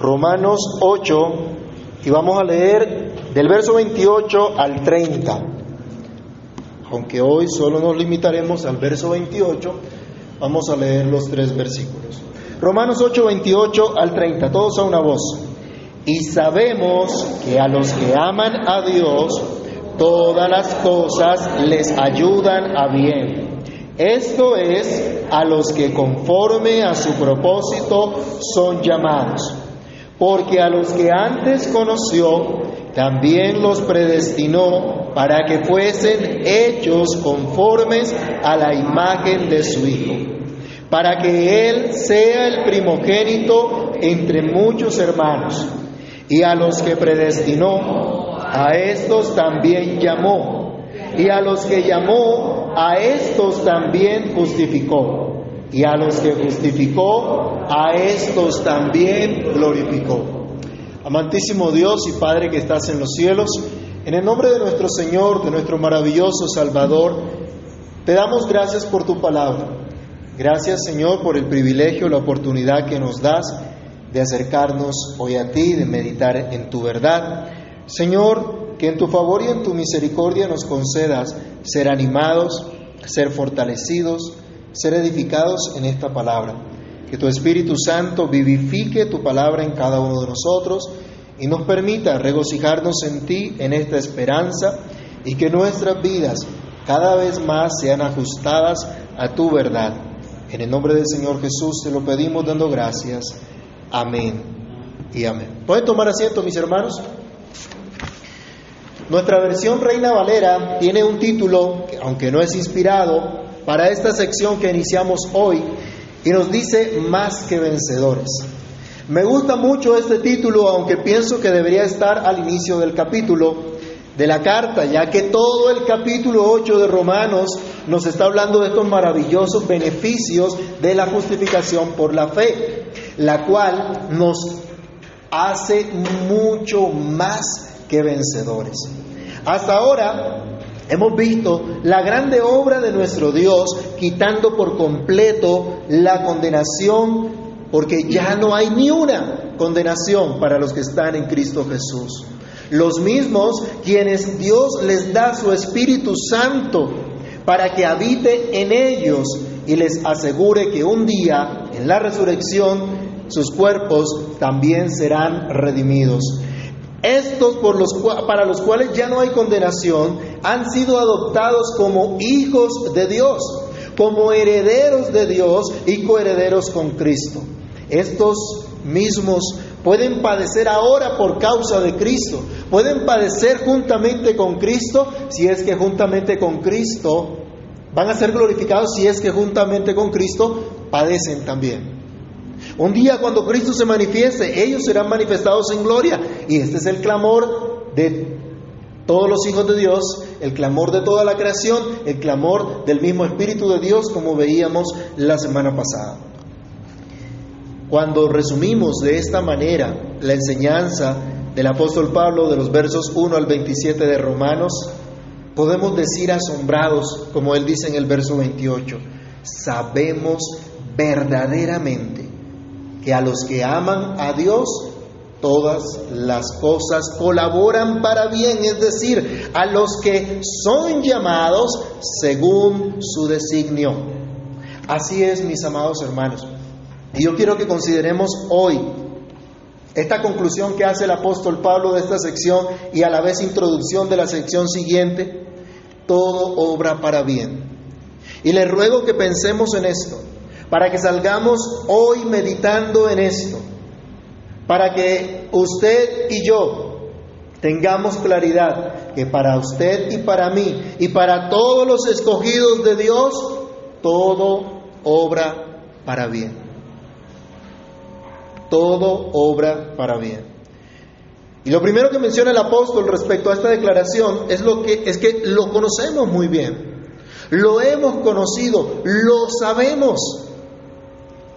Romanos 8 y vamos a leer del verso 28 al 30. Aunque hoy solo nos limitaremos al verso 28, vamos a leer los tres versículos. Romanos 8, 28 al 30, todos a una voz. Y sabemos que a los que aman a Dios, todas las cosas les ayudan a bien. Esto es a los que conforme a su propósito son llamados. Porque a los que antes conoció, también los predestinó para que fuesen hechos conformes a la imagen de su Hijo, para que Él sea el primogénito entre muchos hermanos. Y a los que predestinó, a estos también llamó. Y a los que llamó, a estos también justificó. Y a los que justificó, a estos también glorificó. Amantísimo Dios y Padre que estás en los cielos, en el nombre de nuestro Señor, de nuestro maravilloso Salvador, te damos gracias por tu palabra. Gracias Señor por el privilegio, la oportunidad que nos das de acercarnos hoy a ti, de meditar en tu verdad. Señor, que en tu favor y en tu misericordia nos concedas ser animados, ser fortalecidos, ser edificados en esta palabra. Que tu Espíritu Santo vivifique tu palabra en cada uno de nosotros y nos permita regocijarnos en ti, en esta esperanza, y que nuestras vidas cada vez más sean ajustadas a tu verdad. En el nombre del Señor Jesús te lo pedimos dando gracias. Amén y amén. ¿Pueden tomar asiento, mis hermanos? Nuestra versión Reina Valera tiene un título, aunque no es inspirado, para esta sección que iniciamos hoy, y nos dice más que vencedores. Me gusta mucho este título, aunque pienso que debería estar al inicio del capítulo de la carta, ya que todo el capítulo 8 de Romanos nos está hablando de estos maravillosos beneficios de la justificación por la fe, la cual nos hace mucho más que vencedores. Hasta ahora hemos visto la grande obra de nuestro Dios quitando por completo la condenación, porque ya no hay ni una condenación para los que están en Cristo Jesús. Los mismos quienes Dios les da su Espíritu Santo para que habite en ellos y les asegure que un día, en la resurrección, sus cuerpos también serán redimidos. Estos para los cuales ya no hay condenación han sido adoptados como hijos de Dios, como herederos de Dios y coherederos con Cristo. Estos mismos pueden padecer ahora por causa de Cristo, pueden padecer juntamente con Cristo si es que juntamente con Cristo van a ser glorificados si es que juntamente con Cristo padecen también. Un día cuando Cristo se manifieste, ellos serán manifestados en gloria. Y este es el clamor de todos los hijos de Dios, el clamor de toda la creación, el clamor del mismo Espíritu de Dios, como veíamos la semana pasada. Cuando resumimos de esta manera la enseñanza del apóstol Pablo de los versos 1 al 27 de Romanos, podemos decir asombrados, como él dice en el verso 28, sabemos verdaderamente a los que aman a Dios, todas las cosas colaboran para bien, es decir, a los que son llamados según su designio. Así es, mis amados hermanos. Y yo quiero que consideremos hoy esta conclusión que hace el apóstol Pablo de esta sección y a la vez introducción de la sección siguiente, todo obra para bien. Y le ruego que pensemos en esto, para que salgamos hoy meditando en esto, para que usted y yo tengamos claridad que para usted y para mí y para todos los escogidos de Dios, todo obra para bien todo obra para bien. Y lo primero que menciona el apóstol respecto a esta declaración es lo que es que lo conocemos muy bien. Lo hemos conocido, lo sabemos.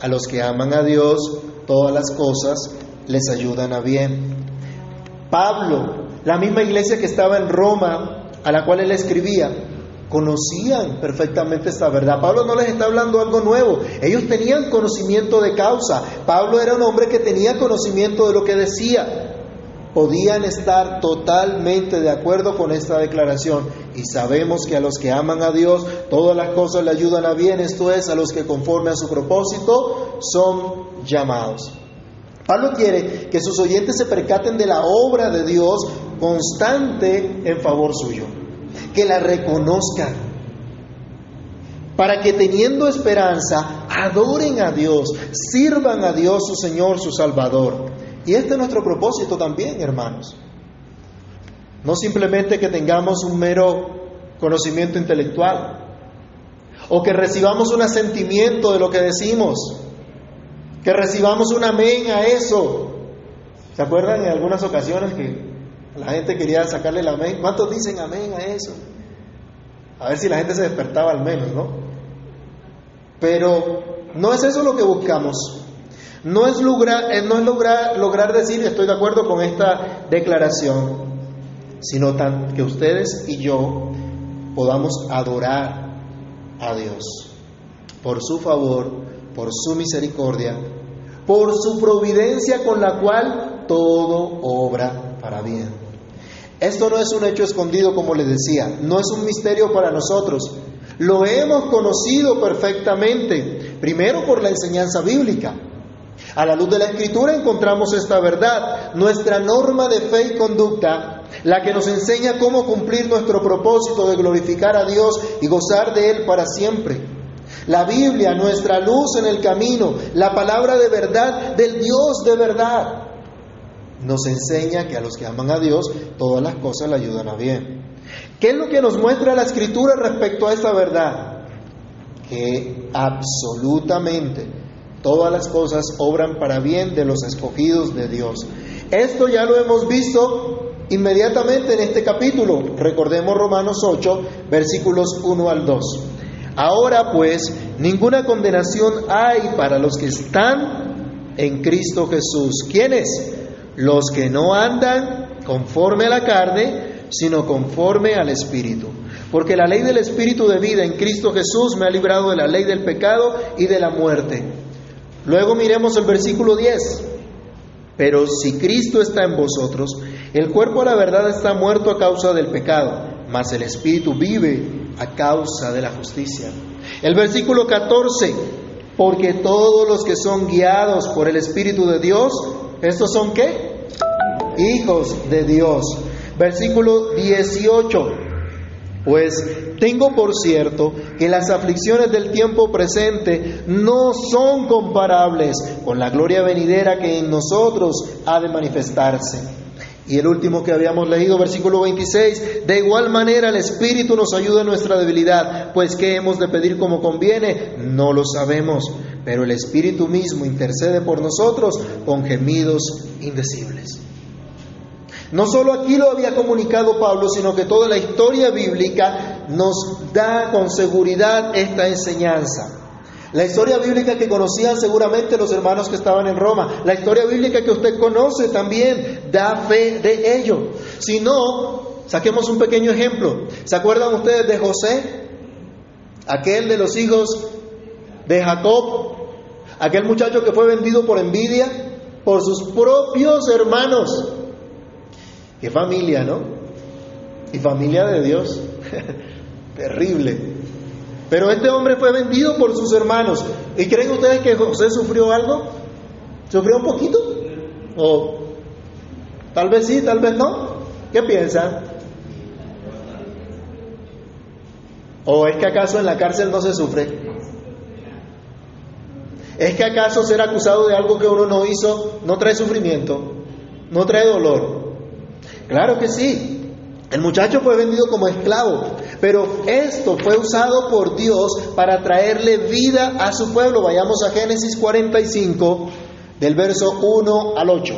A los que aman a Dios, todas las cosas les ayudan a bien. Pablo, la misma iglesia que estaba en Roma, a la cual él escribía, conocían perfectamente esta verdad. Pablo no les está hablando algo nuevo, ellos tenían conocimiento de causa. Pablo era un hombre que tenía conocimiento de lo que decía. Podían estar totalmente de acuerdo con esta declaración y sabemos que a los que aman a Dios todas las cosas le ayudan a bien, esto es, a los que conforme a su propósito son llamados. Pablo quiere que sus oyentes se percaten de la obra de Dios constante en favor suyo que la reconozcan, para que teniendo esperanza adoren a Dios, sirvan a Dios su Señor, su Salvador. Y este es nuestro propósito también, hermanos. No simplemente que tengamos un mero conocimiento intelectual o que recibamos un asentimiento de lo que decimos, que recibamos un amén a eso. ¿Se acuerdan en algunas ocasiones que la gente quería sacarle el amén. ¿Cuántos dicen amén a eso? A ver si la gente se despertaba al menos, ¿no? Pero no es eso lo que buscamos. No es lograr, eh, no es lograr, lograr decir estoy de acuerdo con esta declaración, sino que ustedes y yo podamos adorar a Dios por su favor, por su misericordia, por su providencia con la cual todo obra para bien. Esto no es un hecho escondido, como les decía, no es un misterio para nosotros. Lo hemos conocido perfectamente, primero por la enseñanza bíblica. A la luz de la escritura encontramos esta verdad, nuestra norma de fe y conducta, la que nos enseña cómo cumplir nuestro propósito de glorificar a Dios y gozar de Él para siempre. La Biblia, nuestra luz en el camino, la palabra de verdad del Dios de verdad nos enseña que a los que aman a Dios todas las cosas le ayudan a bien. ¿Qué es lo que nos muestra la escritura respecto a esta verdad? Que absolutamente todas las cosas obran para bien de los escogidos de Dios. Esto ya lo hemos visto inmediatamente en este capítulo. Recordemos Romanos 8, versículos 1 al 2. Ahora pues, ninguna condenación hay para los que están en Cristo Jesús. ¿Quiénes? los que no andan conforme a la carne, sino conforme al Espíritu. Porque la ley del Espíritu de vida en Cristo Jesús me ha librado de la ley del pecado y de la muerte. Luego miremos el versículo 10. Pero si Cristo está en vosotros, el cuerpo a la verdad está muerto a causa del pecado, mas el Espíritu vive a causa de la justicia. El versículo 14, porque todos los que son guiados por el Espíritu de Dios, ¿Estos son qué? Hijos de Dios. Versículo 18. Pues tengo por cierto que las aflicciones del tiempo presente no son comparables con la gloria venidera que en nosotros ha de manifestarse. Y el último que habíamos leído, versículo 26, de igual manera el Espíritu nos ayuda en nuestra debilidad, pues ¿qué hemos de pedir como conviene? No lo sabemos, pero el Espíritu mismo intercede por nosotros con gemidos indecibles. No solo aquí lo había comunicado Pablo, sino que toda la historia bíblica nos da con seguridad esta enseñanza. La historia bíblica que conocían seguramente los hermanos que estaban en Roma, la historia bíblica que usted conoce también da fe de ello. Si no, saquemos un pequeño ejemplo. ¿Se acuerdan ustedes de José? Aquel de los hijos de Jacob, aquel muchacho que fue vendido por envidia por sus propios hermanos. Qué familia, ¿no? Y familia de Dios. Terrible. Pero este hombre fue vendido por sus hermanos. ¿Y creen ustedes que José sufrió algo? ¿Sufrió un poquito? ¿O tal vez sí, tal vez no? ¿Qué piensan? ¿O es que acaso en la cárcel no se sufre? ¿Es que acaso ser acusado de algo que uno no hizo no trae sufrimiento? ¿No trae dolor? Claro que sí. El muchacho fue vendido como esclavo, pero esto fue usado por Dios para traerle vida a su pueblo. Vayamos a Génesis 45, del verso 1 al 8.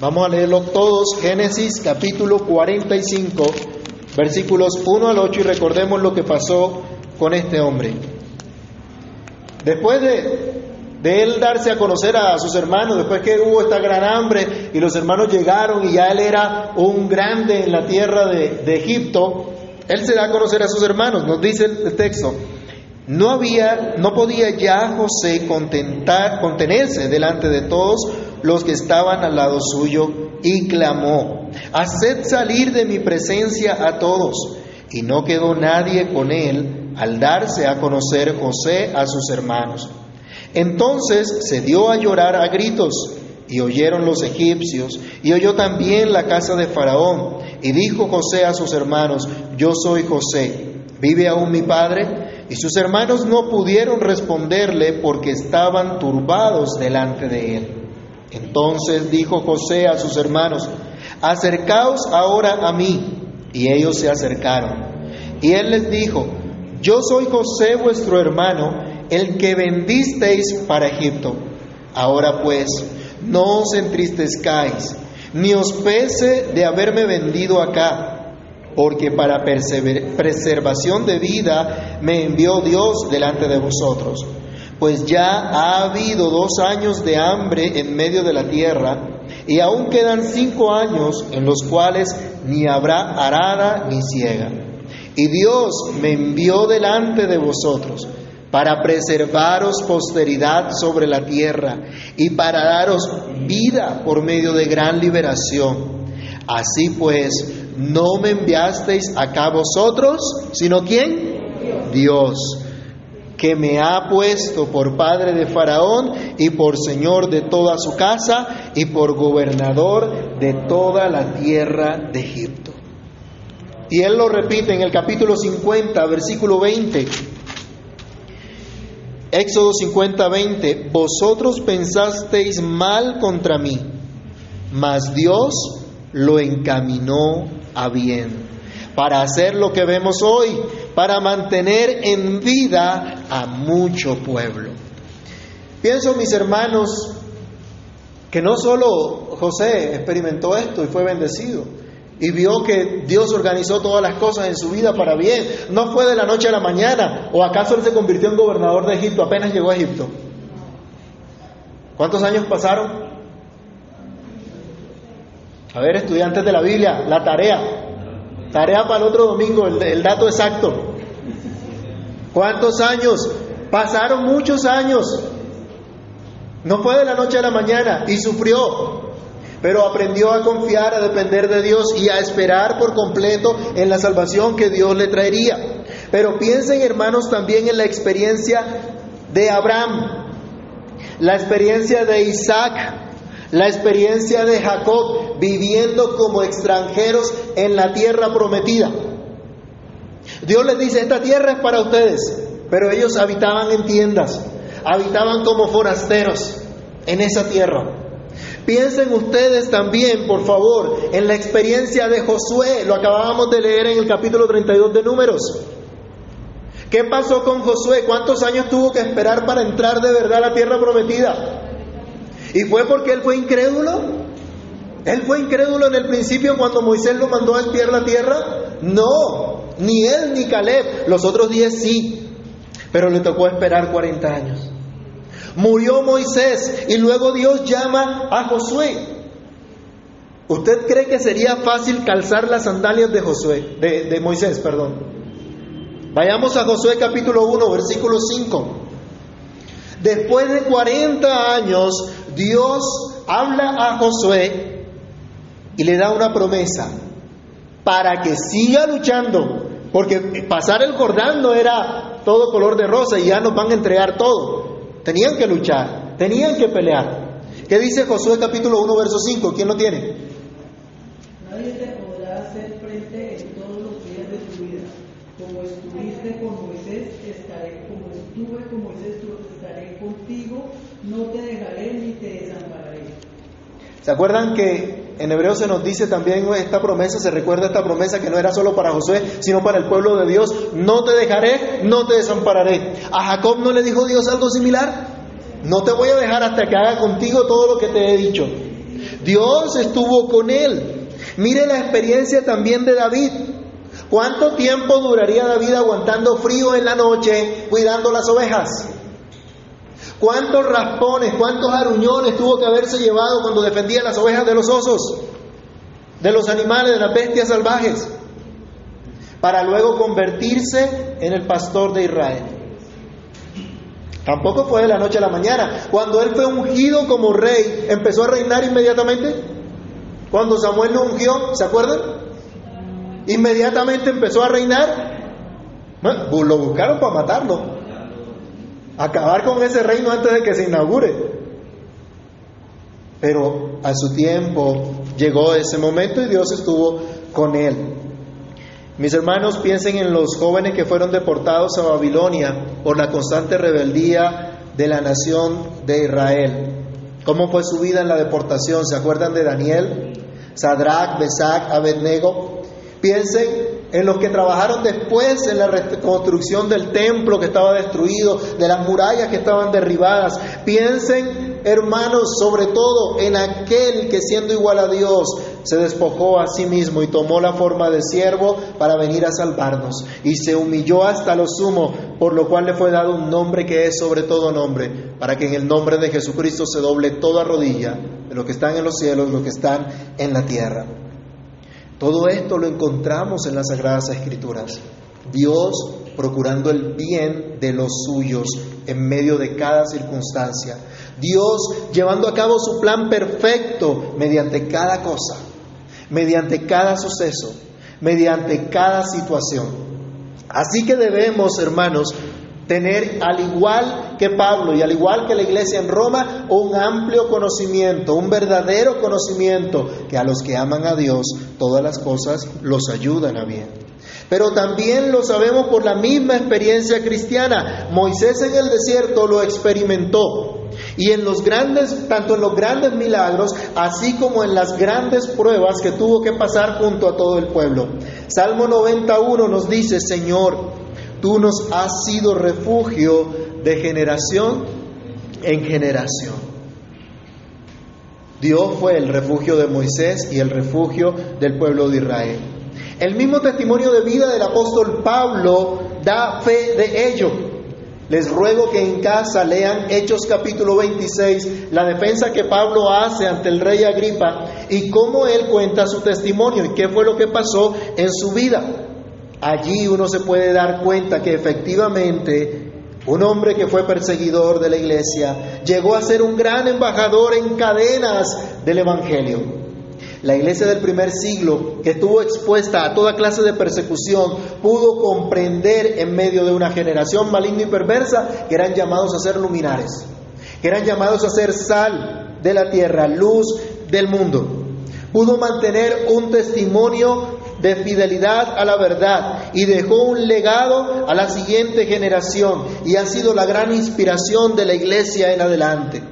Vamos a leerlo todos, Génesis capítulo 45, versículos 1 al 8 y recordemos lo que pasó con este hombre. Después de de él darse a conocer a sus hermanos después que hubo esta gran hambre y los hermanos llegaron y ya él era un grande en la tierra de, Egipto, él se da a conocer a sus hermanos, nos dice el texto. No había, no podía ya José contentar, contenerse delante de todos los que estaban al lado suyo y clamó, haced salir de mi presencia a todos. Y no quedó nadie con él al darse a conocer José a sus hermanos. Entonces se dio a llorar a gritos y oyeron los egipcios, y oyó también la casa de Faraón. Y dijo José a sus hermanos, yo soy José, ¿vive aún mi padre? Y sus hermanos no pudieron responderle porque estaban turbados delante de él. Entonces dijo José a sus hermanos, acercaos ahora a mí. Y ellos se acercaron. Y él les dijo, yo soy José vuestro hermano, el que vendisteis para Egipto. Ahora pues, no os entristezcáis, ni os pese de haberme vendido acá, porque para preservación de vida me envió Dios delante de vosotros. Pues ya ha habido dos años de hambre en medio de la tierra, y aún quedan cinco años en los cuales ni habrá arada ni ciega. Y Dios me envió delante de vosotros para preservaros posteridad sobre la tierra y para daros vida por medio de gran liberación. Así pues, no me enviasteis acá vosotros, sino quién? Dios, que me ha puesto por padre de Faraón y por señor de toda su casa y por gobernador de toda la tierra de Egipto. Y él lo repite en el capítulo 50, versículo 20. Éxodo 50, 20, vosotros pensasteis mal contra mí, mas Dios lo encaminó a bien, para hacer lo que vemos hoy, para mantener en vida a mucho pueblo. Pienso, mis hermanos, que no solo José experimentó esto y fue bendecido, y vio que Dios organizó todas las cosas en su vida para bien. No fue de la noche a la mañana. ¿O acaso él se convirtió en gobernador de Egipto apenas llegó a Egipto? ¿Cuántos años pasaron? A ver, estudiantes de la Biblia, la tarea. Tarea para el otro domingo, el, el dato exacto. ¿Cuántos años? Pasaron muchos años. No fue de la noche a la mañana y sufrió pero aprendió a confiar, a depender de Dios y a esperar por completo en la salvación que Dios le traería. Pero piensen hermanos también en la experiencia de Abraham, la experiencia de Isaac, la experiencia de Jacob viviendo como extranjeros en la tierra prometida. Dios les dice, esta tierra es para ustedes, pero ellos habitaban en tiendas, habitaban como forasteros en esa tierra. Piensen ustedes también, por favor, en la experiencia de Josué, lo acabábamos de leer en el capítulo 32 de Números. ¿Qué pasó con Josué? ¿Cuántos años tuvo que esperar para entrar de verdad a la tierra prometida? ¿Y fue porque él fue incrédulo? ¿Él fue incrédulo en el principio cuando Moisés lo mandó a espiar la tierra? No, ni él ni Caleb, los otros diez sí, pero le tocó esperar 40 años. Murió Moisés y luego Dios llama a Josué. ¿Usted cree que sería fácil calzar las sandalias de Josué, de, Moisés, perdón? Vayamos a Josué capítulo 1, versículo 5. Después de 40 años, Dios habla a Josué y le da una promesa para que siga luchando, porque pasar el Jordán no era todo color de rosa y ya nos van a entregar todo. Tenían que luchar, tenían que pelear. ¿Qué dice Josué capítulo 1, verso 5? ¿Quién lo tiene? Nadie te podrá hacer frente en todos los días de tu vida. Como estuviste con Moisés, estaré, como estuve con Moisés, estaré contigo, no te dejaré ni te desampararé. ¿Se acuerdan que en hebreo se nos dice también esta promesa, se recuerda esta promesa que no era solo para Josué, sino para el pueblo de Dios? No te dejaré, no te desampararé. ¿A Jacob no le dijo Dios algo similar? No te voy a dejar hasta que haga contigo todo lo que te he dicho. Dios estuvo con él. Mire la experiencia también de David. ¿Cuánto tiempo duraría David aguantando frío en la noche cuidando las ovejas? ¿Cuántos raspones, cuántos aruñones tuvo que haberse llevado cuando defendía las ovejas de los osos, de los animales, de las bestias salvajes? para luego convertirse en el pastor de Israel. Tampoco fue de la noche a la mañana. Cuando él fue ungido como rey, empezó a reinar inmediatamente. Cuando Samuel lo ungió, ¿se acuerdan? Inmediatamente empezó a reinar. Bueno, lo buscaron para matarlo. Acabar con ese reino antes de que se inaugure. Pero a su tiempo llegó ese momento y Dios estuvo con él. Mis hermanos, piensen en los jóvenes que fueron deportados a Babilonia por la constante rebeldía de la nación de Israel. ¿Cómo fue su vida en la deportación? ¿Se acuerdan de Daniel? Sadrach, Besach, Abednego. Piensen en los que trabajaron después en la reconstrucción del templo que estaba destruido, de las murallas que estaban derribadas. Piensen, hermanos, sobre todo en aquel que siendo igual a Dios se despojó a sí mismo y tomó la forma de siervo para venir a salvarnos y se humilló hasta lo sumo, por lo cual le fue dado un nombre que es sobre todo nombre, para que en el nombre de Jesucristo se doble toda rodilla de los que están en los cielos, los que están en la tierra. Todo esto lo encontramos en las Sagradas Escrituras. Dios procurando el bien de los suyos en medio de cada circunstancia. Dios llevando a cabo su plan perfecto mediante cada cosa, mediante cada suceso, mediante cada situación. Así que debemos, hermanos, tener, al igual que Pablo y al igual que la iglesia en Roma, un amplio conocimiento, un verdadero conocimiento, que a los que aman a Dios todas las cosas los ayudan a bien. Pero también lo sabemos por la misma experiencia cristiana. Moisés en el desierto lo experimentó. Y en los grandes, tanto en los grandes milagros, así como en las grandes pruebas que tuvo que pasar junto a todo el pueblo. Salmo 91 nos dice, Señor, Tú nos has sido refugio de generación en generación. Dios fue el refugio de Moisés y el refugio del pueblo de Israel. El mismo testimonio de vida del apóstol Pablo da fe de ello. Les ruego que en casa lean Hechos capítulo 26, la defensa que Pablo hace ante el rey Agripa y cómo él cuenta su testimonio y qué fue lo que pasó en su vida. Allí uno se puede dar cuenta que efectivamente un hombre que fue perseguidor de la iglesia llegó a ser un gran embajador en cadenas del Evangelio. La iglesia del primer siglo, que estuvo expuesta a toda clase de persecución, pudo comprender en medio de una generación maligna y perversa que eran llamados a ser luminares, que eran llamados a ser sal de la tierra, luz del mundo. Pudo mantener un testimonio de fidelidad a la verdad y dejó un legado a la siguiente generación y ha sido la gran inspiración de la iglesia en adelante.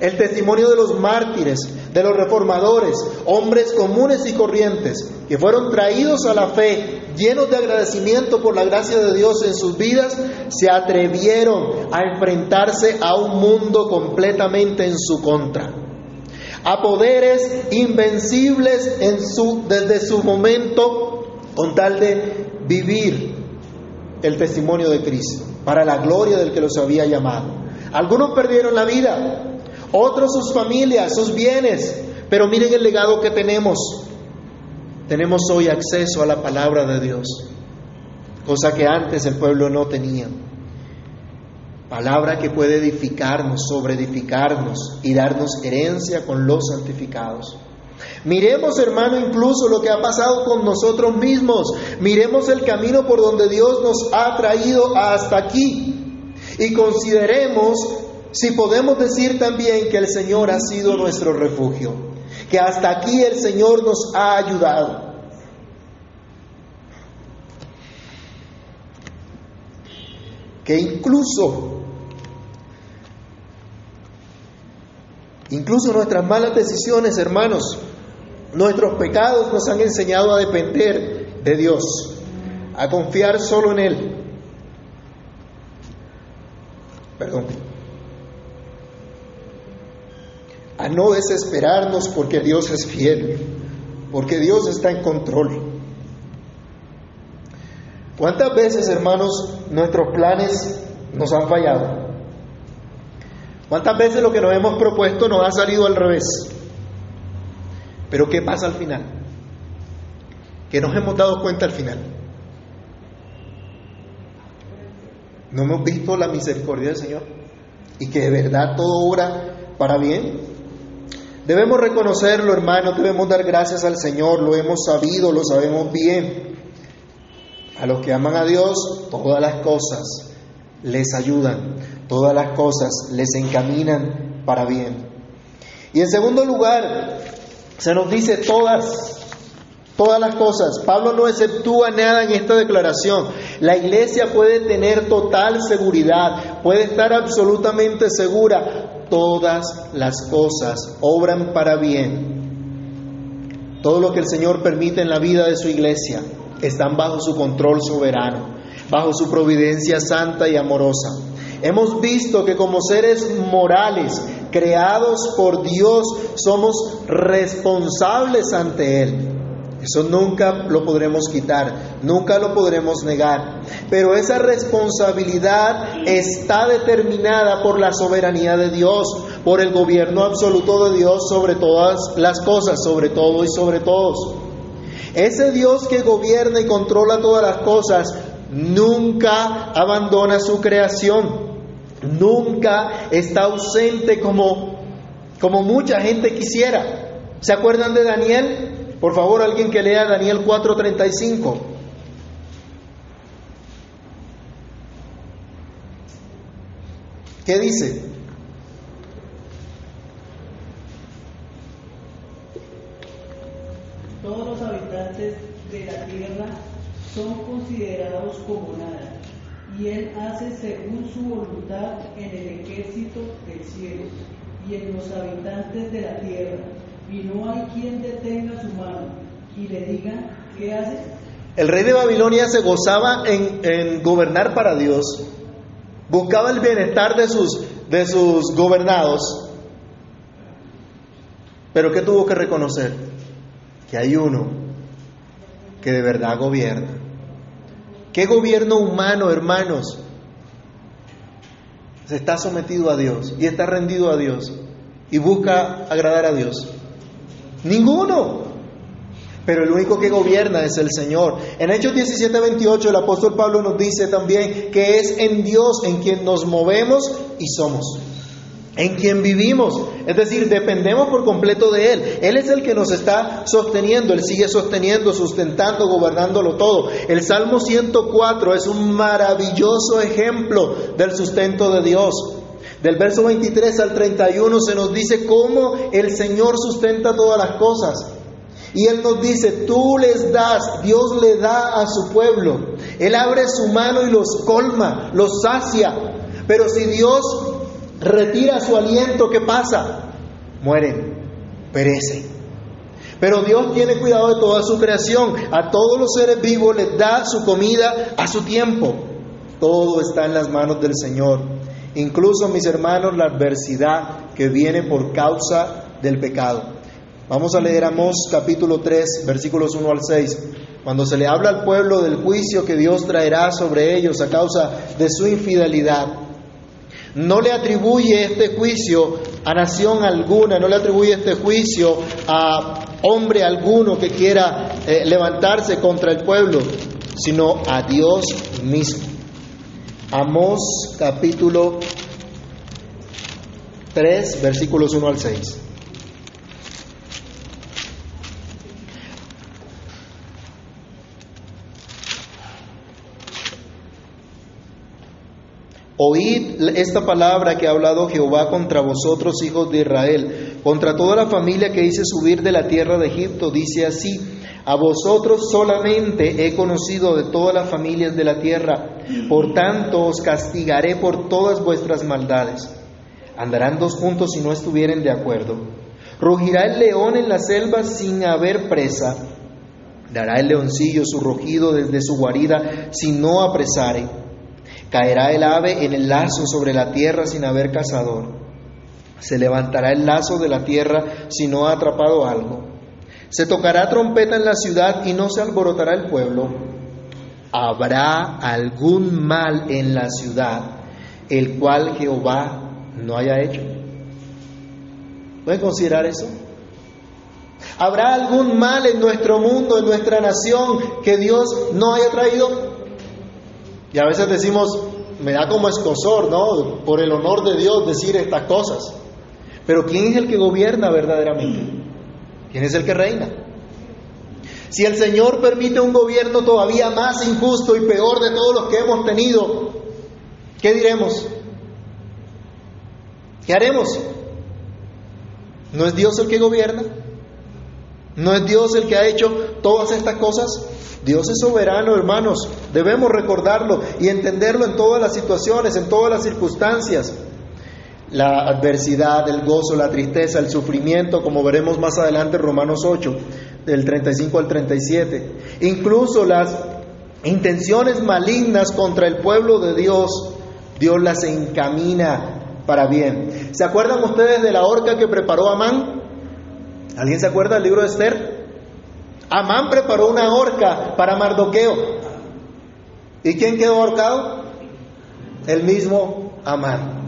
El testimonio de los mártires, de los reformadores, hombres comunes y corrientes, que fueron traídos a la fe, llenos de agradecimiento por la gracia de Dios en sus vidas, se atrevieron a enfrentarse a un mundo completamente en su contra a poderes invencibles en su, desde su momento con tal de vivir el testimonio de Cristo para la gloria del que los había llamado. Algunos perdieron la vida, otros sus familias, sus bienes, pero miren el legado que tenemos. Tenemos hoy acceso a la palabra de Dios, cosa que antes el pueblo no tenía. Palabra que puede edificarnos, sobre edificarnos y darnos herencia con los santificados. Miremos, hermano, incluso lo que ha pasado con nosotros mismos. Miremos el camino por donde Dios nos ha traído hasta aquí. Y consideremos si podemos decir también que el Señor ha sido nuestro refugio. Que hasta aquí el Señor nos ha ayudado. Que incluso Incluso nuestras malas decisiones, hermanos, nuestros pecados nos han enseñado a depender de Dios, a confiar solo en Él. Perdón. A no desesperarnos porque Dios es fiel, porque Dios está en control. ¿Cuántas veces, hermanos, nuestros planes nos han fallado? ¿Cuántas veces lo que nos hemos propuesto nos ha salido al revés? Pero ¿qué pasa al final? Que nos hemos dado cuenta al final. ¿No hemos visto la misericordia del Señor? Y que de verdad todo obra para bien. Debemos reconocerlo, hermanos, debemos dar gracias al Señor, lo hemos sabido, lo sabemos bien. A los que aman a Dios, todas las cosas les ayudan, todas las cosas les encaminan para bien. Y en segundo lugar, se nos dice todas, todas las cosas. Pablo no exceptúa nada en esta declaración. La iglesia puede tener total seguridad, puede estar absolutamente segura. Todas las cosas obran para bien. Todo lo que el Señor permite en la vida de su iglesia están bajo su control soberano, bajo su providencia santa y amorosa. Hemos visto que como seres morales, creados por Dios, somos responsables ante Él. Eso nunca lo podremos quitar, nunca lo podremos negar. Pero esa responsabilidad está determinada por la soberanía de Dios, por el gobierno absoluto de Dios sobre todas las cosas, sobre todo y sobre todos. Ese Dios que gobierna y controla todas las cosas nunca abandona su creación, nunca está ausente como, como mucha gente quisiera. ¿Se acuerdan de Daniel? Por favor, alguien que lea Daniel 4:35. ¿Qué dice? Todos los habitantes de la tierra son considerados como nada, y Él hace según su voluntad en el ejército del cielo y en los habitantes de la tierra y no hay quien detenga su mano y le diga, ¿qué hace? El rey de Babilonia se gozaba en, gobernar para Dios, buscaba el bienestar de sus, de sus gobernados, pero ¿qué tuvo que reconocer? Que hay uno que de verdad gobierna. ¿Qué gobierno humano, hermanos? Se está sometido a Dios y está rendido a Dios y busca agradar a Dios. Ninguno. Pero el único que gobierna es el Señor. En Hechos 17, 28 el apóstol Pablo nos dice también que es en Dios en quien nos movemos y somos. En quien vivimos. Es decir, dependemos por completo de Él. Él es el que nos está sosteniendo. Él sigue sosteniendo, sustentando, gobernándolo todo. El Salmo 104 es un maravilloso ejemplo del sustento de Dios. Del verso 23 al 31 se nos dice cómo el Señor sustenta todas las cosas. Y Él nos dice, tú les das, Dios le da a su pueblo. Él abre su mano y los colma, los sacia. Pero si Dios retira su aliento, ¿qué pasa? Mueren, perecen. Pero Dios tiene cuidado de toda su creación. A todos los seres vivos les da su comida a su tiempo. Todo está en las manos del Señor. Incluso, mis hermanos, la adversidad que viene por causa del pecado. Vamos a leer Amós capítulo 3, versículos 1 al 6. Cuando se le habla al pueblo del juicio que Dios traerá sobre ellos a causa de su infidelidad, no le atribuye este juicio a nación alguna, no le atribuye este juicio a hombre alguno que quiera eh, levantarse contra el pueblo, sino a Dios mismo. Amós capítulo 3, versículos 1 al 6. Oíd esta palabra que ha hablado Jehová contra vosotros, hijos de Israel, contra toda la familia que hice subir de la tierra de Egipto, dice así, a vosotros solamente he conocido de todas las familias de la tierra, por tanto os castigaré por todas vuestras maldades. Andarán dos juntos si no estuvieren de acuerdo. Rugirá el león en la selva sin haber presa. Dará el leoncillo su rugido desde su guarida si no apresare. Caerá el ave en el lazo sobre la tierra sin haber cazador. Se levantará el lazo de la tierra si no ha atrapado algo. Se tocará trompeta en la ciudad y no se alborotará el pueblo. Habrá algún mal en la ciudad, el cual Jehová no haya hecho. ¿Pueden considerar eso? ¿Habrá algún mal en nuestro mundo, en nuestra nación, que Dios no haya traído? Y a veces decimos, me da como escosor, ¿no? Por el honor de Dios decir estas cosas. Pero ¿quién es el que gobierna verdaderamente? ¿Quién es el que reina? Si el Señor permite un gobierno todavía más injusto y peor de todos los que hemos tenido, ¿qué diremos? ¿Qué haremos? ¿No es Dios el que gobierna? ¿No es Dios el que ha hecho todas estas cosas? Dios es soberano, hermanos. Debemos recordarlo y entenderlo en todas las situaciones, en todas las circunstancias. La adversidad, el gozo, la tristeza, el sufrimiento, como veremos más adelante en Romanos 8, del 35 al 37. Incluso las intenciones malignas contra el pueblo de Dios, Dios las encamina para bien. ¿Se acuerdan ustedes de la horca que preparó Amán? ¿Alguien se acuerda del libro de Esther? Amán preparó una horca para Mardoqueo. ¿Y quién quedó ahorcado? El mismo Amán.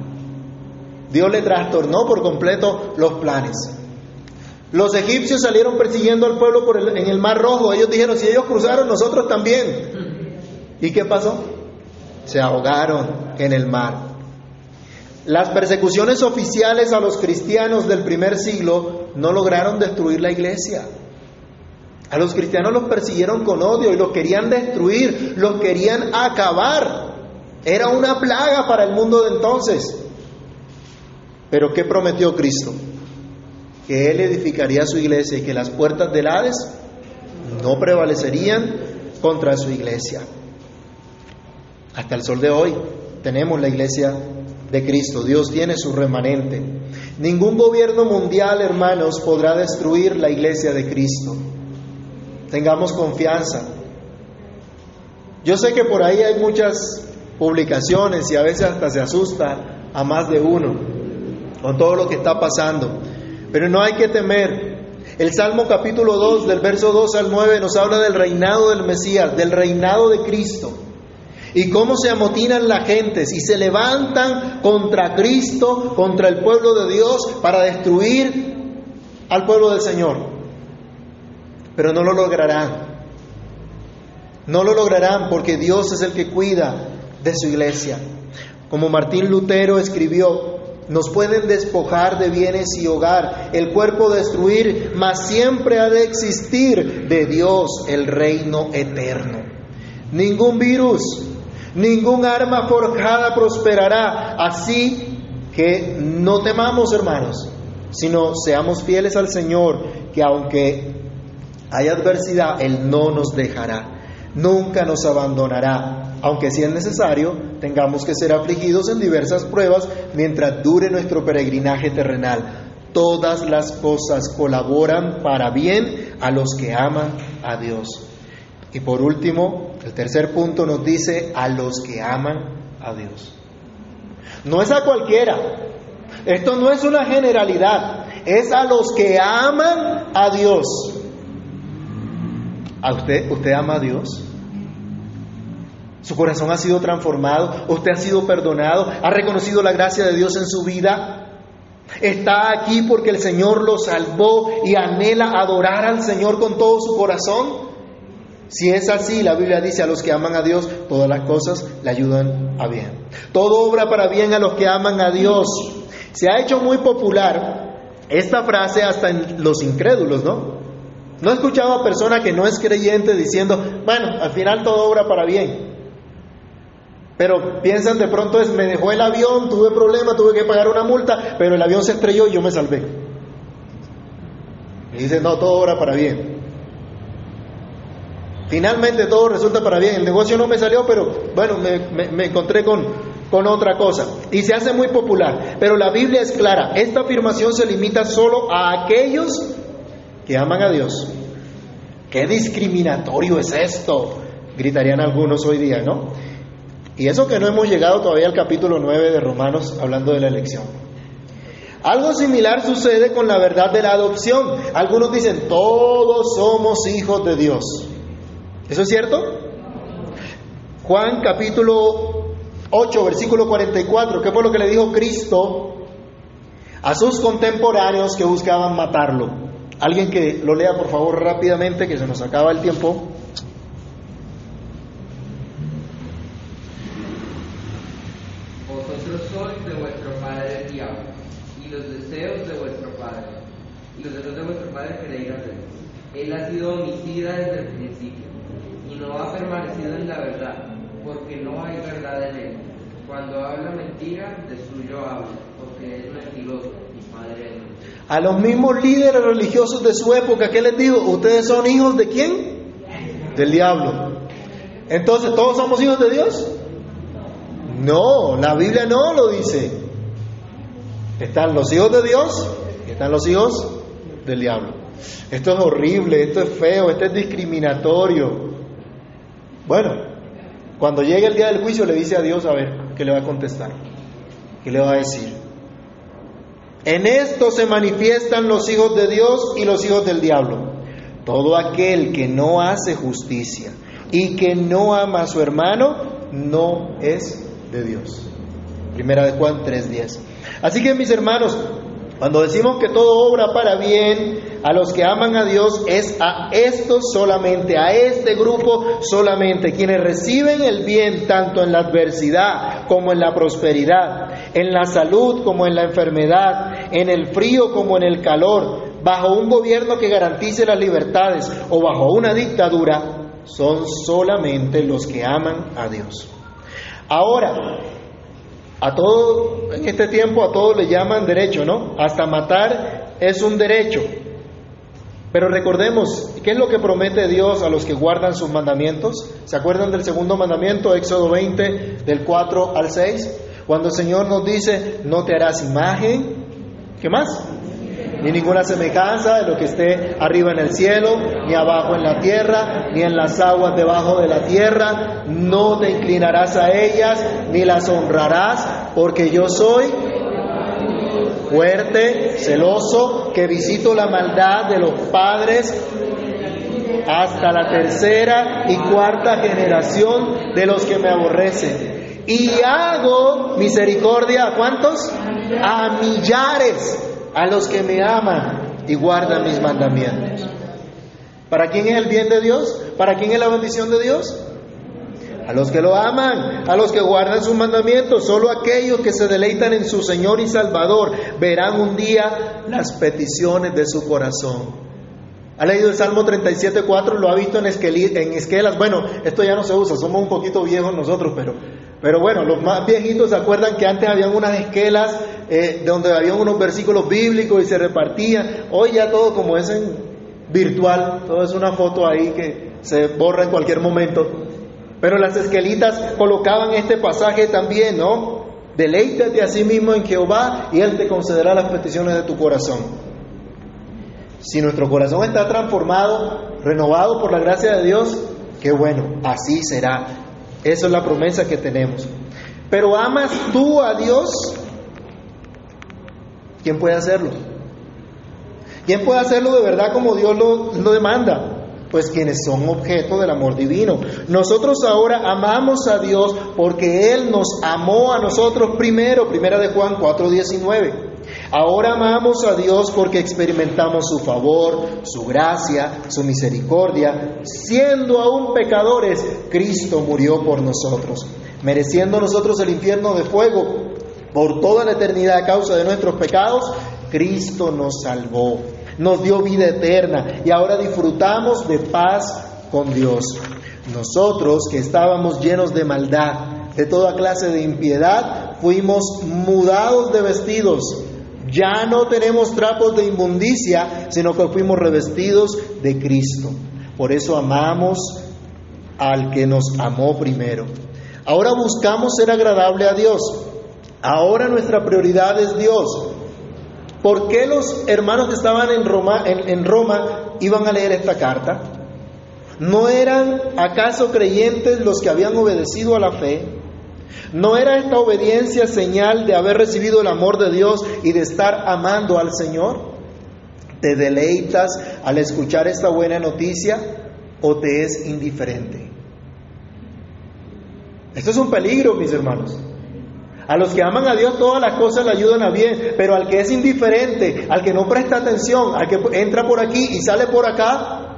Dios le trastornó por completo los planes. Los egipcios salieron persiguiendo al pueblo por en el Mar Rojo. Ellos dijeron, si ellos cruzaron, nosotros también. ¿Y qué pasó? Se ahogaron en el mar. Las persecuciones oficiales a los cristianos del primer siglo no lograron destruir la iglesia. A los cristianos los persiguieron con odio y los querían destruir, los querían acabar. Era una plaga para el mundo de entonces. Pero ¿qué prometió Cristo? Que Él edificaría su iglesia y que las puertas del Hades no prevalecerían contra su iglesia. Hasta el sol de hoy tenemos la iglesia de Cristo. Dios tiene su remanente. Ningún gobierno mundial, hermanos, podrá destruir la iglesia de Cristo. Tengamos confianza. Yo sé que por ahí hay muchas publicaciones y a veces hasta se asusta a más de uno con todo lo que está pasando. Pero no hay que temer. El Salmo capítulo 2, del verso 2 al 9, nos habla del reinado del Mesías, del reinado de Cristo. Y cómo se amotinan las gentes y se levantan contra Cristo, contra el pueblo de Dios, para destruir al pueblo del Señor. Pero no lo lograrán. No lo lograrán porque Dios es el que cuida de su iglesia. Como Martín Lutero escribió, nos pueden despojar de bienes y hogar, el cuerpo destruir, mas siempre ha de existir de Dios el reino eterno. Ningún virus, ningún arma forjada prosperará, así que no temamos, hermanos, sino seamos fieles al Señor, que aunque hay adversidad, Él no nos dejará nunca nos abandonará, aunque si es necesario tengamos que ser afligidos en diversas pruebas mientras dure nuestro peregrinaje terrenal. Todas las cosas colaboran para bien a los que aman a Dios. Y por último, el tercer punto nos dice a los que aman a Dios. No es a cualquiera. Esto no es una generalidad. Es a los que aman a Dios. ¿A usted, usted ama a Dios? Su corazón ha sido transformado, usted ha sido perdonado, ha reconocido la gracia de Dios en su vida. Está aquí porque el Señor lo salvó y anhela adorar al Señor con todo su corazón. Si es así, la Biblia dice a los que aman a Dios, todas las cosas le ayudan a bien. Todo obra para bien a los que aman a Dios. Se ha hecho muy popular esta frase hasta en los incrédulos, ¿no? No he escuchado a persona que no es creyente diciendo, bueno, al final todo obra para bien. Pero piensan de pronto es, me dejó el avión, tuve problema, tuve que pagar una multa, pero el avión se estrelló y yo me salvé. Y dicen, no, todo obra para bien. Finalmente todo resulta para bien. El negocio no me salió, pero bueno, me, encontré con, con otra cosa. Y se hace muy popular. Pero la Biblia es clara. Esta afirmación se limita solo a aquellos que aman a Dios. ¿Qué discriminatorio es esto? Gritarían algunos hoy día, ¿no? Y eso que no hemos llegado todavía al capítulo 9 de Romanos hablando de la elección. Algo similar sucede con la verdad de la adopción. Algunos dicen, todos somos hijos de Dios. ¿Eso es cierto? Juan capítulo 8, versículo 44, ¿qué fue lo que le dijo Cristo a sus contemporáneos que buscaban matarlo? Alguien que lo lea por favor rápidamente, que se nos acaba el tiempo. Vosotros sois de vuestro padre el diablo, y los deseos de vuestro padre, y los deseos de vuestro padre creían de él. Él ha sido homicida desde el principio no ha permanecido en la verdad, porque no hay verdad en él. Cuando habla mentira, de suyo habla, porque es mentiroso y padre de. A los mismos líderes religiosos de su época, ¿qué les digo? ¿Ustedes son hijos de quién? Del diablo. Entonces, ¿todos somos hijos de Dios? No, la Biblia no lo dice. Están los hijos de Dios y están los hijos del diablo. Esto es horrible, esto es feo, esto es discriminatorio. Bueno, cuando llegue el día del juicio le dice a Dios a ver qué le va a contestar, qué le va a decir. En esto se manifiestan los hijos de Dios y los hijos del diablo. Todo aquel que no hace justicia y que no ama a su hermano no es de Dios. Primera de Juan 3:10. Así que mis hermanos, cuando decimos que todo obra para bien a los que aman a Dios, es a estos solamente, a este grupo solamente, quienes reciben el bien tanto en la adversidad como en la prosperidad, en la salud como en la enfermedad, en el frío como en el calor, bajo un gobierno que garantice las libertades o bajo una dictadura, son solamente los que aman a Dios. Ahora, a todo, en este tiempo a todos le llaman derecho, ¿no? Hasta matar es un derecho. Pero recordemos, ¿qué es lo que promete Dios a los que guardan sus mandamientos? ¿Se acuerdan del segundo mandamiento, Éxodo 20, del 4 al 6? Cuando el Señor nos dice, no te harás imagen, ¿qué más? Ni ninguna semejanza de lo que esté arriba en el cielo, ni abajo en la tierra, ni en las aguas debajo de la tierra. No te inclinarás a ellas, ni las honrarás, porque yo soy fuerte, celoso, que visito la maldad de los padres hasta la tercera y cuarta generación de los que me aborrecen. Y hago misericordia a cuántos? A millares, a los que me aman y guardan mis mandamientos. ¿Para quién es el bien de Dios? ¿Para quién es la bendición de Dios? A los que lo aman, a los que guardan sus mandamientos, solo aquellos que se deleitan en su Señor y Salvador verán un día las peticiones de su corazón. ¿Ha leído el Salmo 37.4? ¿Lo ha visto en, esquelas? Bueno, esto ya no se usa, somos un poquito viejos nosotros, pero, pero bueno, los más viejitos se acuerdan que antes habían unas esquelas eh, donde había unos versículos bíblicos y se repartían. Hoy ya todo como es en virtual, todo es una foto ahí que se borra en cualquier momento. Pero las esquelitas colocaban este pasaje también, ¿no? Deleítate a sí mismo en Jehová y Él te concederá las peticiones de tu corazón. Si nuestro corazón está transformado, renovado por la gracia de Dios, qué bueno, así será. Esa es la promesa que tenemos. Pero amas tú a Dios, ¿quién puede hacerlo? ¿Quién puede hacerlo de verdad como Dios lo, lo demanda? Pues quienes son objeto del amor divino. Nosotros ahora amamos a Dios porque Él nos amó a nosotros primero, primera de Juan 4:19. Ahora amamos a Dios porque experimentamos su favor, su gracia, su misericordia. Siendo aún pecadores, Cristo murió por nosotros, mereciendo nosotros el infierno de fuego por toda la eternidad a causa de nuestros pecados. Cristo nos salvó nos dio vida eterna y ahora disfrutamos de paz con Dios. Nosotros que estábamos llenos de maldad, de toda clase de impiedad, fuimos mudados de vestidos. Ya no tenemos trapos de inmundicia, sino que fuimos revestidos de Cristo. Por eso amamos al que nos amó primero. Ahora buscamos ser agradable a Dios. Ahora nuestra prioridad es Dios. ¿Por qué los hermanos que estaban en Roma, en, Roma iban a leer esta carta? ¿No eran acaso creyentes los que habían obedecido a la fe? ¿No era esta obediencia señal de haber recibido el amor de Dios y de estar amando al Señor? ¿Te deleitas al escuchar esta buena noticia o te es indiferente? Esto es un peligro, mis hermanos. A los que aman a Dios todas las cosas le ayudan a bien, pero al que es indiferente, al que no presta atención, al que entra por aquí y sale por acá,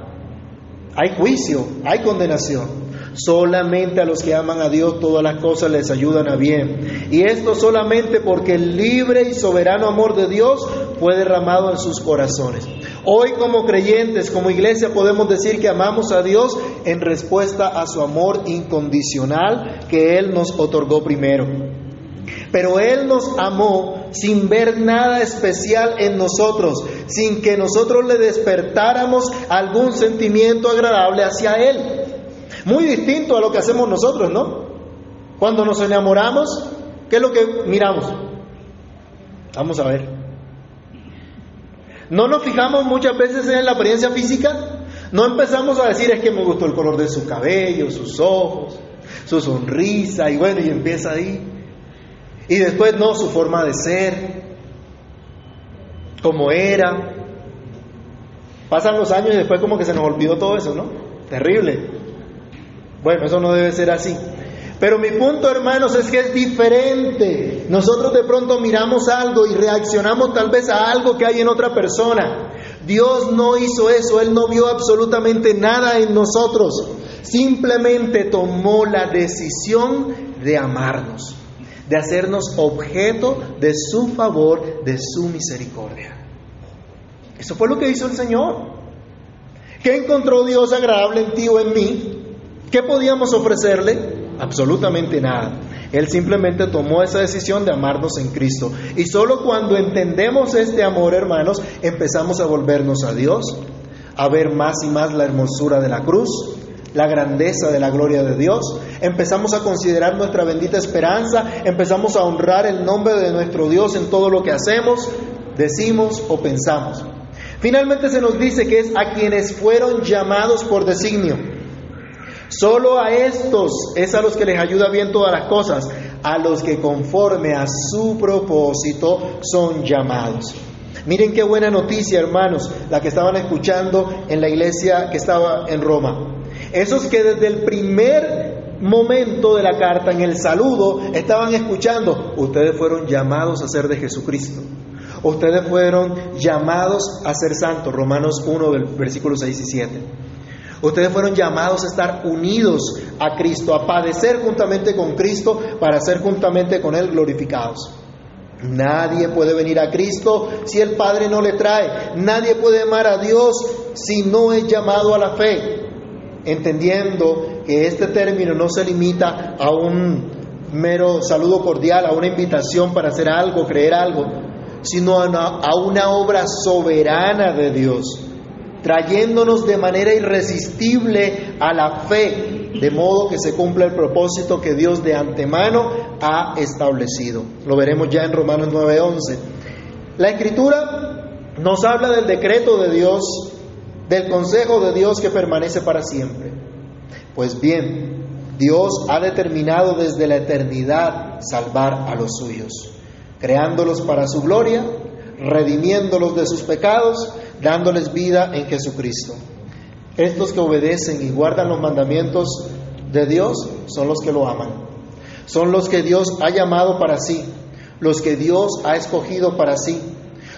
hay juicio, hay condenación. Solamente a los que aman a Dios todas las cosas les ayudan a bien. Y esto solamente porque el libre y soberano amor de Dios fue derramado en sus corazones. Hoy como creyentes, como iglesia, podemos decir que amamos a Dios en respuesta a su amor incondicional que Él nos otorgó primero. Pero Él nos amó sin ver nada especial en nosotros, sin que nosotros le despertáramos algún sentimiento agradable hacia Él. Muy distinto a lo que hacemos nosotros, ¿no? Cuando nos enamoramos, ¿qué es lo que miramos? Vamos a ver. ¿No nos fijamos muchas veces en la apariencia física? No empezamos a decir es que me gustó el color de su cabello, sus ojos, su sonrisa, y bueno, y empieza ahí. Y después no, su forma de ser, como era. Pasan los años y después como que se nos olvidó todo eso, ¿no? Terrible. Bueno, eso no debe ser así. Pero mi punto, hermanos, es que es diferente. Nosotros de pronto miramos algo y reaccionamos tal vez a algo que hay en otra persona. Dios no hizo eso, Él no vio absolutamente nada en nosotros. Simplemente tomó la decisión de amarnos de hacernos objeto de su favor, de su misericordia. Eso fue lo que hizo el Señor. ¿Qué encontró Dios agradable en ti o en mí? ¿Qué podíamos ofrecerle? Absolutamente nada. Él simplemente tomó esa decisión de amarnos en Cristo. Y solo cuando entendemos este amor, hermanos, empezamos a volvernos a Dios, a ver más y más la hermosura de la cruz, la grandeza de la gloria de Dios, empezamos a considerar nuestra bendita esperanza, empezamos a honrar el nombre de nuestro Dios en todo lo que hacemos, decimos o pensamos. Finalmente se nos dice que es a quienes fueron llamados por designio. Solo a estos es a los que les ayuda bien todas las cosas, a los que conforme a su propósito son llamados. Miren qué buena noticia, hermanos, la que estaban escuchando en la iglesia que estaba en Roma. Esos que desde el primer momento de la carta, en el saludo, estaban escuchando, ustedes fueron llamados a ser de Jesucristo. Ustedes fueron llamados a ser santos, Romanos 1, versículos 6 y 7. Ustedes fueron llamados a estar unidos a Cristo, a padecer juntamente con Cristo para ser juntamente con Él glorificados. Nadie puede venir a Cristo si el Padre no le trae. Nadie puede amar a Dios si no es llamado a la fe entendiendo que este término no se limita a un mero saludo cordial, a una invitación para hacer algo, creer algo, sino a una, obra soberana de Dios, trayéndonos de manera irresistible a la fe, de modo que se cumpla el propósito que Dios de antemano ha establecido. Lo veremos ya en Romanos 9:11. La escritura nos habla del decreto de Dios del consejo de Dios que permanece para siempre. Pues bien, Dios ha determinado desde la eternidad salvar a los suyos, creándolos para su gloria, redimiéndolos de sus pecados, dándoles vida en Jesucristo. Estos que obedecen y guardan los mandamientos de Dios son los que lo aman. Son los que Dios ha llamado para sí, los que Dios ha escogido para sí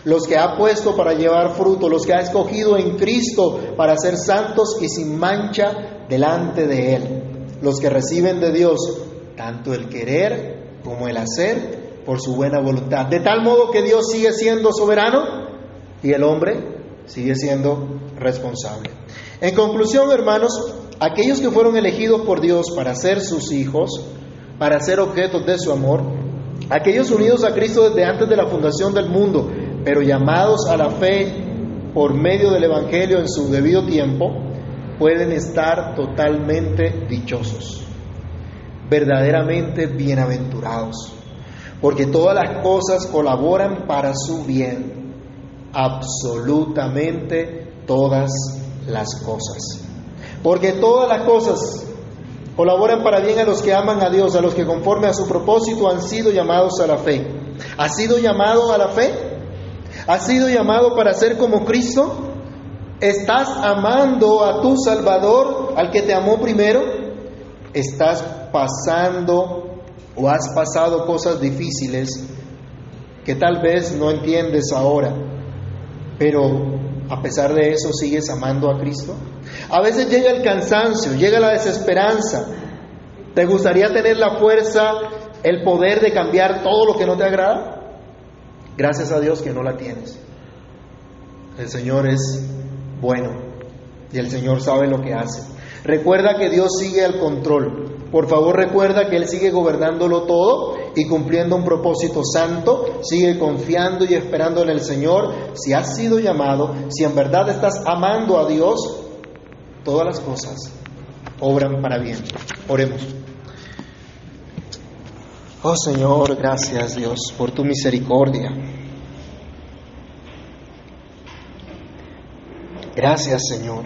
los que ha puesto para llevar fruto, los que ha escogido en Cristo para ser santos y sin mancha delante de Él, los que reciben de Dios tanto el querer como el hacer por su buena voluntad, de tal modo que Dios sigue siendo soberano y el hombre sigue siendo responsable. En conclusión, hermanos, aquellos que fueron elegidos por Dios para ser sus hijos, para ser objetos de su amor, aquellos unidos a Cristo desde antes de la fundación del mundo, pero llamados a la fe por medio del Evangelio en su debido tiempo, pueden estar totalmente dichosos, verdaderamente bienaventurados, porque todas las cosas colaboran para su bien, absolutamente todas las cosas. Porque todas las cosas colaboran para bien a los que aman a Dios, a los que conforme a su propósito han sido llamados a la fe. ¿Has sido llamado a la fe? ¿Has sido llamado para ser como Cristo? ¿Estás amando a tu Salvador, al que te amó primero? ¿Estás pasando o has pasado cosas difíciles que tal vez no entiendes ahora, pero a pesar de eso sigues amando a Cristo? A veces llega el cansancio, llega la desesperanza. ¿Te gustaría tener la fuerza, el poder de cambiar todo lo que no te agrada? Gracias a Dios que no la tienes. El Señor es bueno y el Señor sabe lo que hace. Recuerda que Dios sigue al control. Por favor recuerda que Él sigue gobernándolo todo y cumpliendo un propósito santo. Sigue confiando y esperando en el Señor. Si has sido llamado, si en verdad estás amando a Dios, todas las cosas obran para bien. Oremos. Oh Señor, gracias Dios por tu misericordia. Gracias Señor.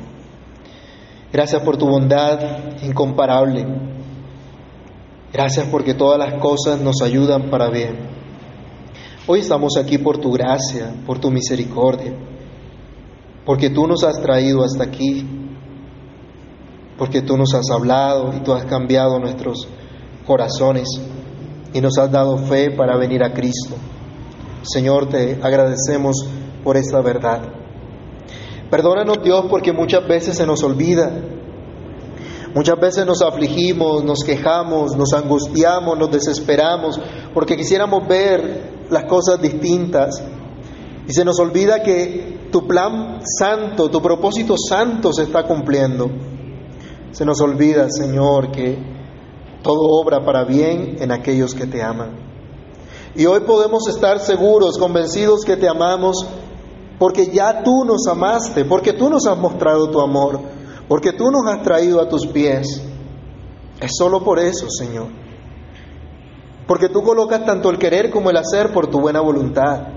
Gracias por tu bondad incomparable. Gracias porque todas las cosas nos ayudan para bien. Hoy estamos aquí por tu gracia, por tu misericordia, porque tú nos has traído hasta aquí, porque tú nos has hablado y tú has cambiado nuestros corazones y nos has dado fe para venir a Cristo. Señor, te agradecemos por esta verdad. Perdónanos Dios porque muchas veces se nos olvida Muchas veces nos afligimos, nos quejamos, nos angustiamos, nos desesperamos, porque quisiéramos ver las cosas distintas. Y se nos olvida que tu plan santo, tu propósito santo se está cumpliendo. Se nos olvida, Señor, que todo obra para bien en aquellos que te aman. Y hoy podemos estar seguros, convencidos que te amamos, porque ya tú nos amaste, porque tú nos has mostrado tu amor porque tú nos has traído a tus pies. Es solo por eso, Señor. Porque tú colocas tanto el querer como el hacer por tu buena voluntad.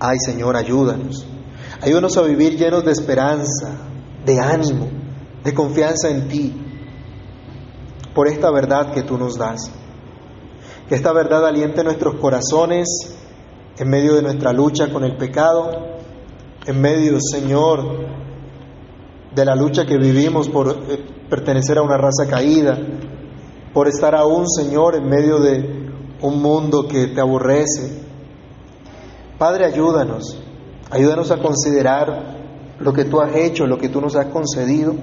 Ay, Señor, ayúdanos. Ayúdanos a vivir llenos de esperanza, de ánimo, de confianza en ti, por esta verdad que tú nos das. Que esta verdad aliente nuestros corazones en medio de nuestra lucha con el pecado, en medio, Señor, de la lucha que vivimos por eh, pertenecer a una raza caída, por estar aún, Señor, en medio de un mundo que te aborrece. Padre, ayúdanos, ayúdanos a considerar lo que tú has hecho, lo que tú nos has concedido,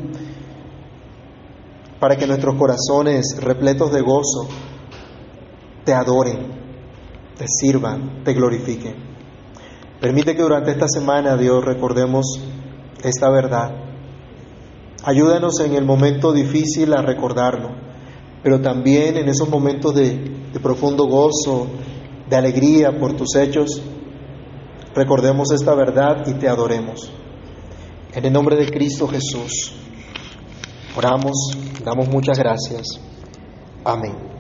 para que nuestros corazones repletos de gozo te adoren, te sirvan, te glorifiquen. Permite que durante esta semana, Dios, recordemos esta verdad Ayúdanos en el momento difícil a recordarlo, pero también en esos momentos de, de profundo gozo, de alegría por tus hechos, recordemos esta verdad y te adoremos. En el nombre de Cristo Jesús, oramos, damos muchas gracias. Amén.